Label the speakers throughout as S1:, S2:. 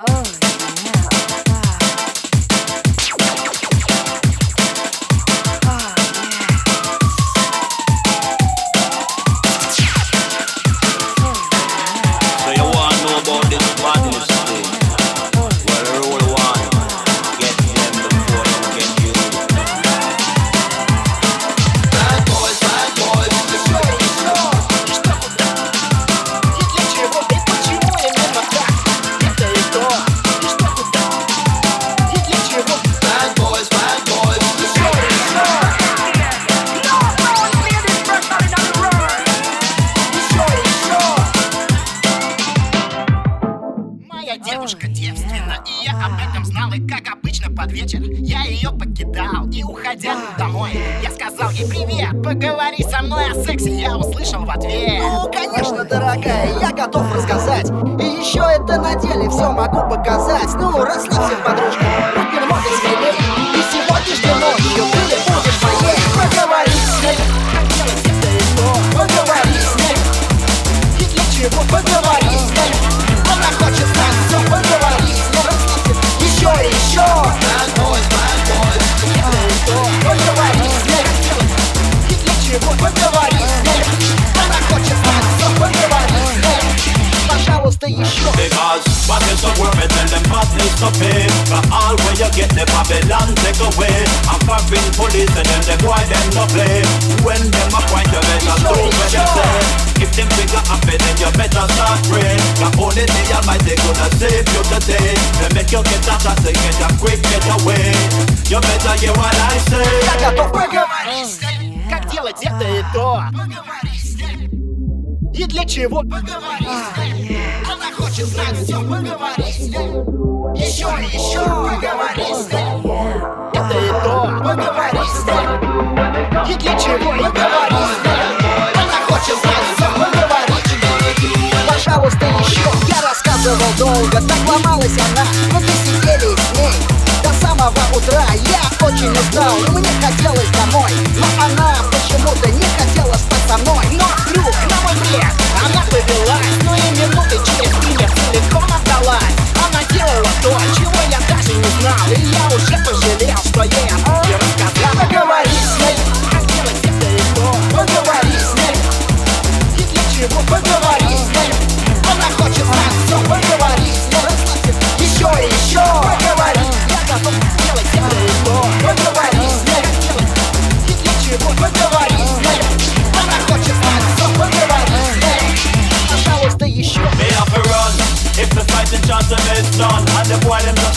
S1: Oh. Обычно под вечер. Я ее покидал, и уходя домой Я сказал ей привет, поговори со мной о сексе Я услышал в ответ.
S2: Ну, конечно, дорогая, я готов рассказать. И еще это на деле все могу показать. Ну, расслабься, подружка, будь немного смелей И сегодняшней ночью ты будешь моей. Поговори с ней, поговори с ней.
S1: И для чего
S2: Поговори
S3: what is the worth it tell them madness to pay For all where you get the Babylon take away I'm popping police and them the boy them no play When them a point you better do what they say If them figure happy then you better start praying The only thing you might they gonna save you today They make you get out of get a quick get away You better hear what I say
S2: Я готов поговорить с ней
S1: Как делать это и то
S2: Поговори с ней
S1: И для чего?
S2: Поговори с ней. Она хочет знать все, поговори с ней. Еще и еще поговори с ней.
S1: Это и то.
S2: Поговори с ней.
S1: И для чего?
S2: Поговори с ней. Она хочет знать все, поговори Пожалуйста, еще Я рассказывал долго, так ломалась она. Но мы сидели с ней до самого утра. Я очень устал, и мне хотелось домой. Но она почему-то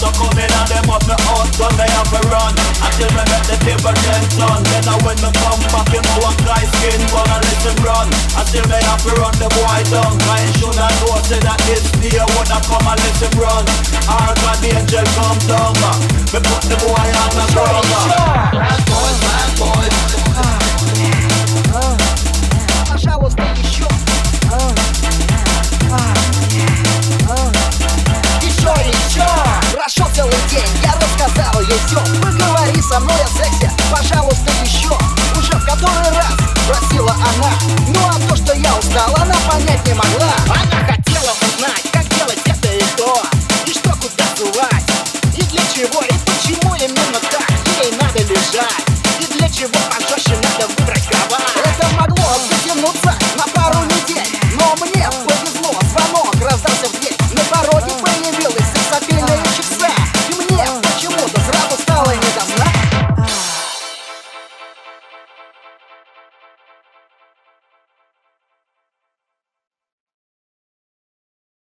S3: them just come in and them up me out gun Me have to run? Until me make the ten ton Then I when me come back you know I'm dry skin But I let him run. Until me have to run the boy down. Cause he shoulda know say that this day Woulda come and let him run. Our God the angel come down Me Говори со мной о сексе, пожалуйста, еще Уже в который
S2: раз просила она. Ну а то, что я устала, она понять не могла.
S1: Она хотела узнать, как делать это
S2: и то И что куда сувать, и для чего, и почему именно так Ей надо лежать, и для чего пожалуйста